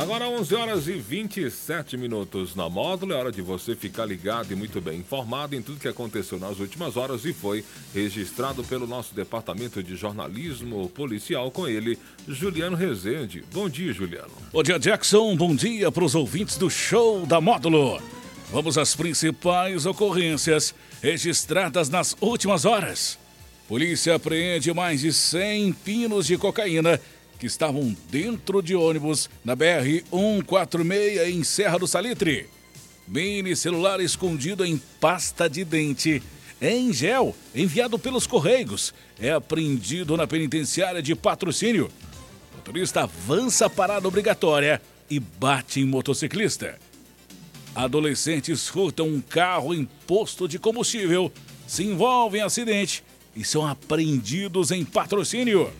Agora 11 horas e 27 minutos na módulo. É hora de você ficar ligado e muito bem informado em tudo que aconteceu nas últimas horas e foi registrado pelo nosso departamento de jornalismo policial com ele, Juliano Rezende. Bom dia, Juliano. Bom dia, Jackson. Bom dia para os ouvintes do show da módulo. Vamos às principais ocorrências registradas nas últimas horas. Polícia apreende mais de 100 pinos de cocaína que estavam dentro de ônibus na BR-146 em Serra do Salitre. Mini celular escondido em pasta de dente em gel, enviado pelos Correios, é apreendido na penitenciária de patrocínio. O motorista avança a parada obrigatória e bate em motociclista. Adolescentes furtam um carro em posto de combustível, se envolvem em acidente e são apreendidos em patrocínio.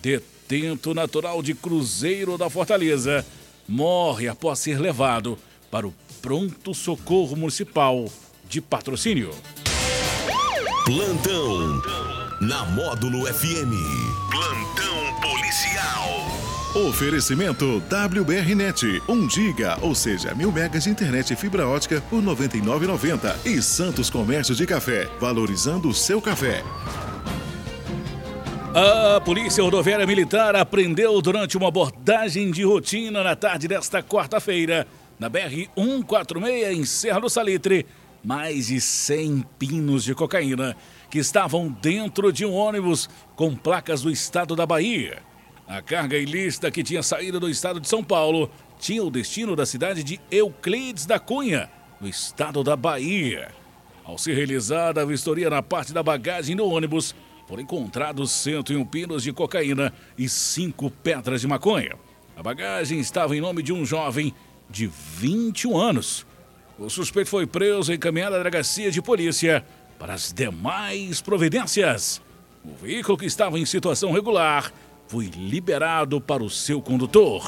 Detalhe Tento natural de Cruzeiro da Fortaleza morre após ser levado para o pronto socorro municipal de patrocínio. Plantão na Módulo FM. Plantão policial. Oferecimento WBRnet, 1 giga, ou seja, mil megas de internet e fibra ótica por R$ 99,90. E Santos Comércio de Café, valorizando o seu café. A Polícia Rodoviária Militar apreendeu durante uma abordagem de rotina na tarde desta quarta-feira, na BR-146, em Serra do Salitre, mais de 100 pinos de cocaína que estavam dentro de um ônibus com placas do estado da Bahia. A carga ilícita que tinha saído do estado de São Paulo tinha o destino da cidade de Euclides da Cunha, no estado da Bahia. Ao ser realizada a vistoria na parte da bagagem do ônibus, foram encontrados 101 pinos de cocaína e 5 pedras de maconha. A bagagem estava em nome de um jovem de 21 anos. O suspeito foi preso e encaminhado à delegacia de polícia para as demais providências. O veículo que estava em situação regular foi liberado para o seu condutor.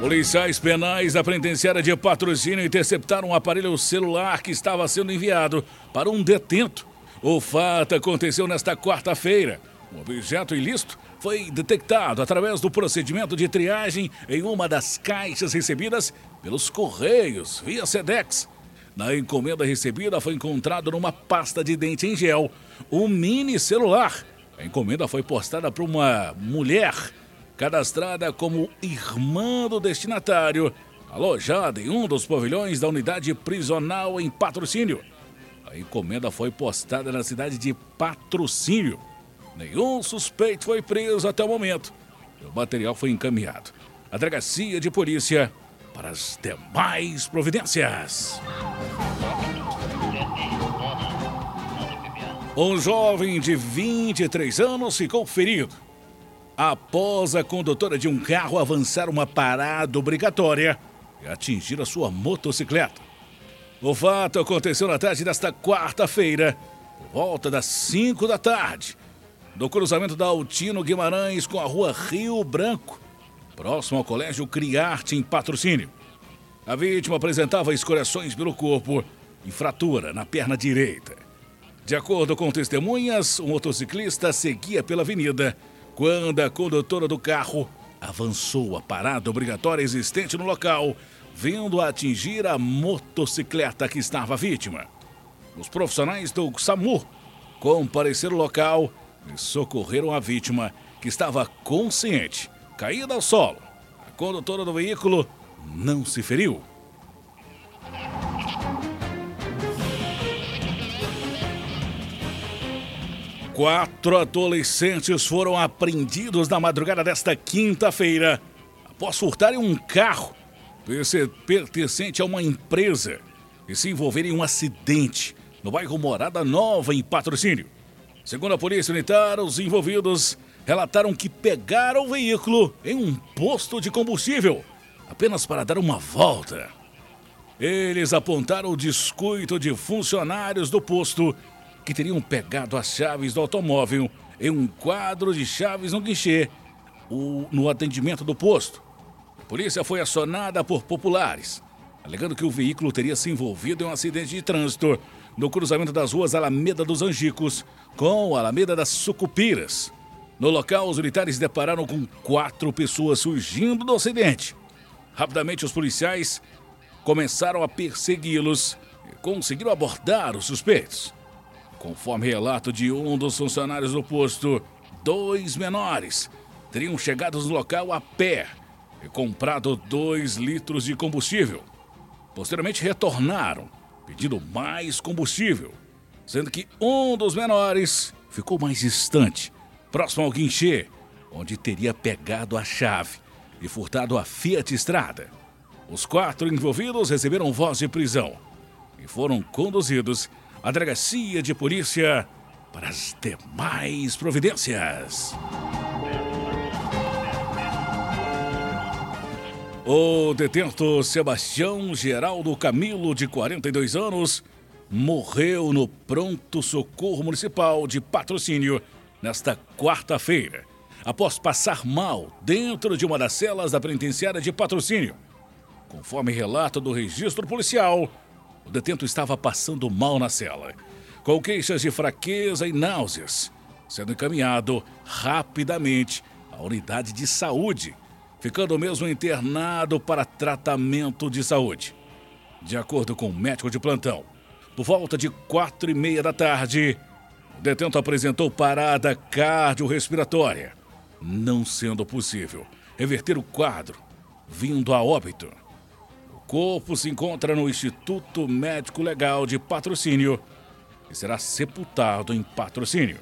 Policiais penais da penitenciária de patrocínio interceptaram um aparelho celular que estava sendo enviado para um detento. O fato aconteceu nesta quarta-feira. O objeto ilícito foi detectado através do procedimento de triagem em uma das caixas recebidas pelos Correios via SEDEX. Na encomenda recebida foi encontrado numa pasta de dente em gel um mini celular. A encomenda foi postada por uma mulher cadastrada como irmã do destinatário, alojada em um dos pavilhões da unidade prisional em patrocínio. A encomenda foi postada na cidade de Patrocínio. Nenhum suspeito foi preso até o momento. O material foi encaminhado à delegacia de polícia para as demais providências. Um jovem de 23 anos ficou ferido após a condutora de um carro avançar uma parada obrigatória e atingir a sua motocicleta. O fato aconteceu na tarde desta quarta-feira, volta das 5 da tarde, no cruzamento da Altino Guimarães com a rua Rio Branco, próximo ao Colégio Criarte, em patrocínio. A vítima apresentava escoriações pelo corpo e fratura na perna direita. De acordo com testemunhas, o motociclista seguia pela avenida quando a condutora do carro avançou a parada obrigatória existente no local, vindo a atingir a motocicleta que estava vítima. Os profissionais do SAMU compareceram ao local e socorreram a vítima, que estava consciente, caída ao solo. A condutora do veículo não se feriu. Quatro adolescentes foram apreendidos na madrugada desta quinta-feira após furtarem um carro pertencente a uma empresa e se envolverem em um acidente no bairro Morada Nova, em patrocínio. Segundo a Polícia Militar, os envolvidos relataram que pegaram o veículo em um posto de combustível apenas para dar uma volta. Eles apontaram o descuido de funcionários do posto que teriam pegado as chaves do automóvel em um quadro de chaves no guichê o, no atendimento do posto. A polícia foi acionada por populares, alegando que o veículo teria se envolvido em um acidente de trânsito no cruzamento das ruas Alameda dos Angicos com Alameda das Sucupiras. No local, os militares depararam com quatro pessoas surgindo do acidente. Rapidamente, os policiais começaram a persegui-los e conseguiram abordar os suspeitos. Conforme relato de um dos funcionários do posto, dois menores teriam chegado no local a pé e comprado dois litros de combustível. Posteriormente, retornaram pedindo mais combustível, sendo que um dos menores ficou mais distante próximo ao guinchê, onde teria pegado a chave e furtado a Fiat Estrada. Os quatro envolvidos receberam voz de prisão e foram conduzidos à delegacia de polícia para as demais providências. O detento Sebastião Geraldo Camilo, de 42 anos, morreu no pronto socorro municipal de patrocínio nesta quarta-feira, após passar mal dentro de uma das celas da penitenciária de patrocínio. Conforme relato do registro policial, o detento estava passando mal na cela, com queixas de fraqueza e náuseas, sendo encaminhado rapidamente à unidade de saúde, ficando mesmo internado para tratamento de saúde. De acordo com o médico de plantão, por volta de quatro e meia da tarde, o detento apresentou parada cardiorrespiratória, não sendo possível reverter o quadro, vindo a óbito. Corpo se encontra no Instituto Médico Legal de Patrocínio e será sepultado em patrocínio.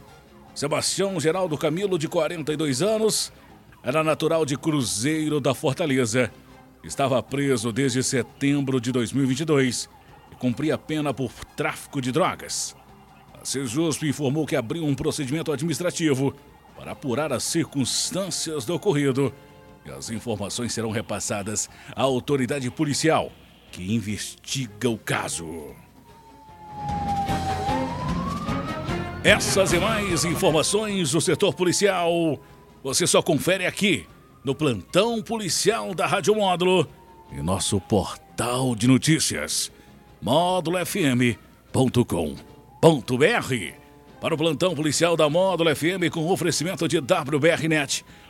Sebastião Geraldo Camilo, de 42 anos, era natural de Cruzeiro da Fortaleza. Estava preso desde setembro de 2022 e cumpria pena por tráfico de drogas. A Sejusp informou que abriu um procedimento administrativo para apurar as circunstâncias do ocorrido e as informações serão repassadas à autoridade policial que investiga o caso. Essas e mais informações do setor policial você só confere aqui no plantão policial da Rádio Módulo e nosso portal de notícias módulofm.com www.módulo.br para o plantão policial da Módulo FM com oferecimento de WBRnet,